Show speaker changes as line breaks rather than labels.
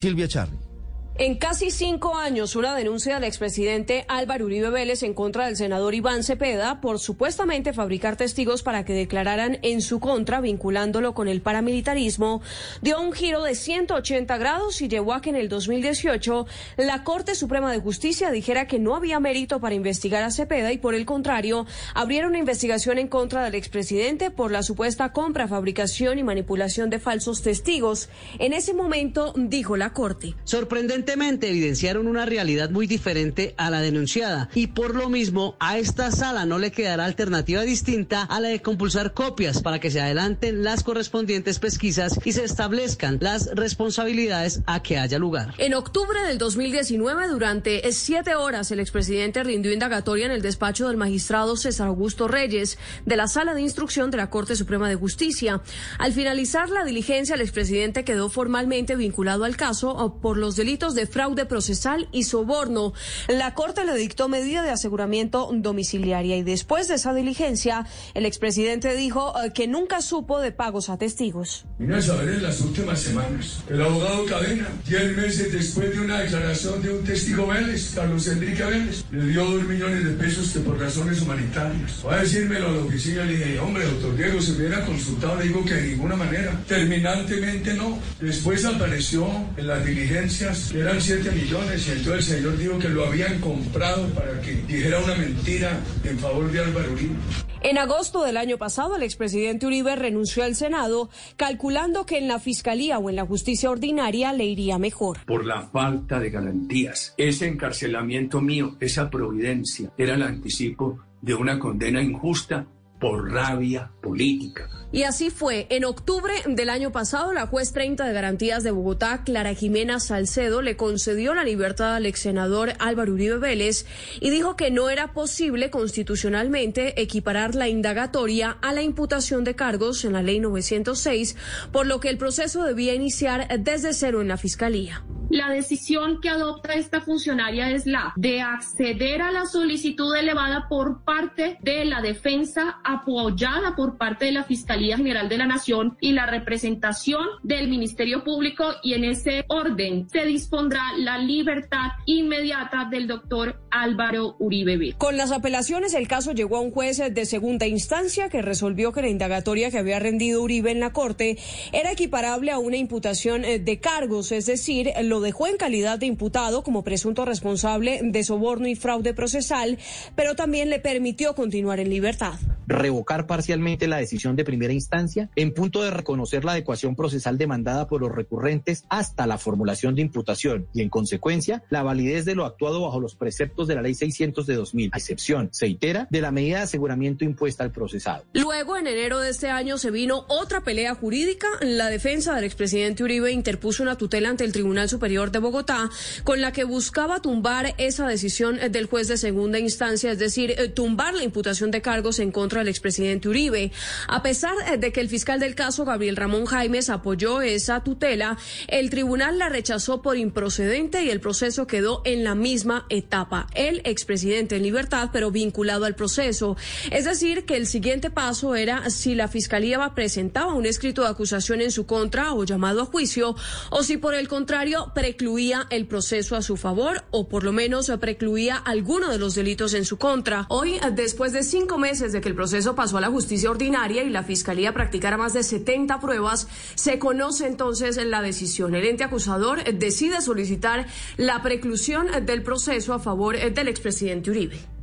Silvia Charri.
En casi cinco años, una denuncia del expresidente Álvaro Uribe Vélez en contra del senador Iván Cepeda por supuestamente fabricar testigos para que declararan en su contra, vinculándolo con el paramilitarismo, dio un giro de 180 grados y llevó a que en el 2018 la Corte Suprema de Justicia dijera que no había mérito para investigar a Cepeda y por el contrario, abriera una investigación en contra del expresidente por la supuesta compra, fabricación y manipulación de falsos testigos. En ese momento, dijo la Corte.
Sorprendente evidenciaron una realidad muy diferente a la denunciada y por lo mismo a esta sala no le quedará alternativa distinta a la de compulsar copias para que se adelanten las correspondientes pesquisas y se establezcan las responsabilidades a que haya lugar.
En octubre del 2019, durante siete horas, el expresidente rindió indagatoria en el despacho del magistrado César Augusto Reyes de la Sala de Instrucción de la Corte Suprema de Justicia. Al finalizar la diligencia, el expresidente quedó formalmente vinculado al caso por los delitos de de fraude procesal y soborno. La Corte le dictó medida de aseguramiento domiciliaria y después de esa diligencia, el expresidente dijo eh, que nunca supo de pagos a testigos.
Vine a saber en las últimas semanas. El abogado Cadena, diez meses después de una declaración de un testigo Vélez, Carlos Enrique Vélez, le dio dos millones de pesos que por razones humanitarias. Va a decírmelo a la oficina, le dije, hombre, doctor Diego, se hubiera consultado, le digo que de ninguna manera. Terminantemente no. Después apareció en las diligencias que eran 7 millones y entonces el señor dijo que lo habían comprado para que dijera una mentira en favor de Álvaro Uribe.
En agosto del año pasado, el expresidente Uribe renunció al Senado, calculando que en la Fiscalía o en la justicia ordinaria le iría mejor.
Por la falta de garantías. Ese encarcelamiento mío, esa providencia, era el anticipo de una condena injusta por rabia política.
Y así fue. En octubre del año pasado, la juez 30 de garantías de Bogotá, Clara Jimena Salcedo, le concedió la libertad al ex senador Álvaro Uribe Vélez y dijo que no era posible constitucionalmente equiparar la indagatoria a la imputación de cargos en la ley 906, por lo que el proceso debía iniciar desde cero en la fiscalía.
La decisión que adopta esta funcionaria es la de acceder a la solicitud elevada por parte de la defensa apoyada por parte de la Fiscalía General de la Nación y la representación del Ministerio Público y en ese orden se dispondrá la libertad inmediata del doctor Álvaro Uribe.
Con las apelaciones el caso llegó a un juez de segunda instancia que resolvió que la indagatoria que había rendido Uribe en la Corte era equiparable a una imputación eh, de cargos, es decir, lo dejó en calidad de imputado como presunto responsable de soborno y fraude procesal, pero también le permitió continuar en libertad.
Revocar parcialmente la decisión de primera instancia en punto de reconocer la adecuación procesal demandada por los recurrentes hasta la formulación de imputación y, en consecuencia, la validez de lo actuado bajo los preceptos de la Ley 600 de 2000, a excepción, se itera, de la medida de aseguramiento impuesta al procesado.
Luego, en enero de este año, se vino otra pelea jurídica. La defensa del expresidente Uribe interpuso una tutela ante el Tribunal Superior de Bogotá, con la que buscaba tumbar esa decisión del juez de segunda instancia, es decir, eh, tumbar la imputación de cargos en contra del expresidente Uribe. A pesar eh, de que el fiscal del caso, Gabriel Ramón Jaimes, apoyó esa tutela, el tribunal la rechazó por improcedente y el proceso quedó en la misma etapa. El expresidente en libertad, pero vinculado al proceso. Es decir, que el siguiente paso era si la fiscalía presentaba un escrito de acusación en su contra o llamado a juicio, o si por el contrario precluía el proceso a su favor o por lo menos precluía alguno de los delitos en su contra. Hoy, después de cinco meses de que el proceso pasó a la justicia ordinaria y la fiscalía practicara más de 70 pruebas, se conoce entonces la decisión. El ente acusador decide solicitar la preclusión del proceso a favor del expresidente Uribe.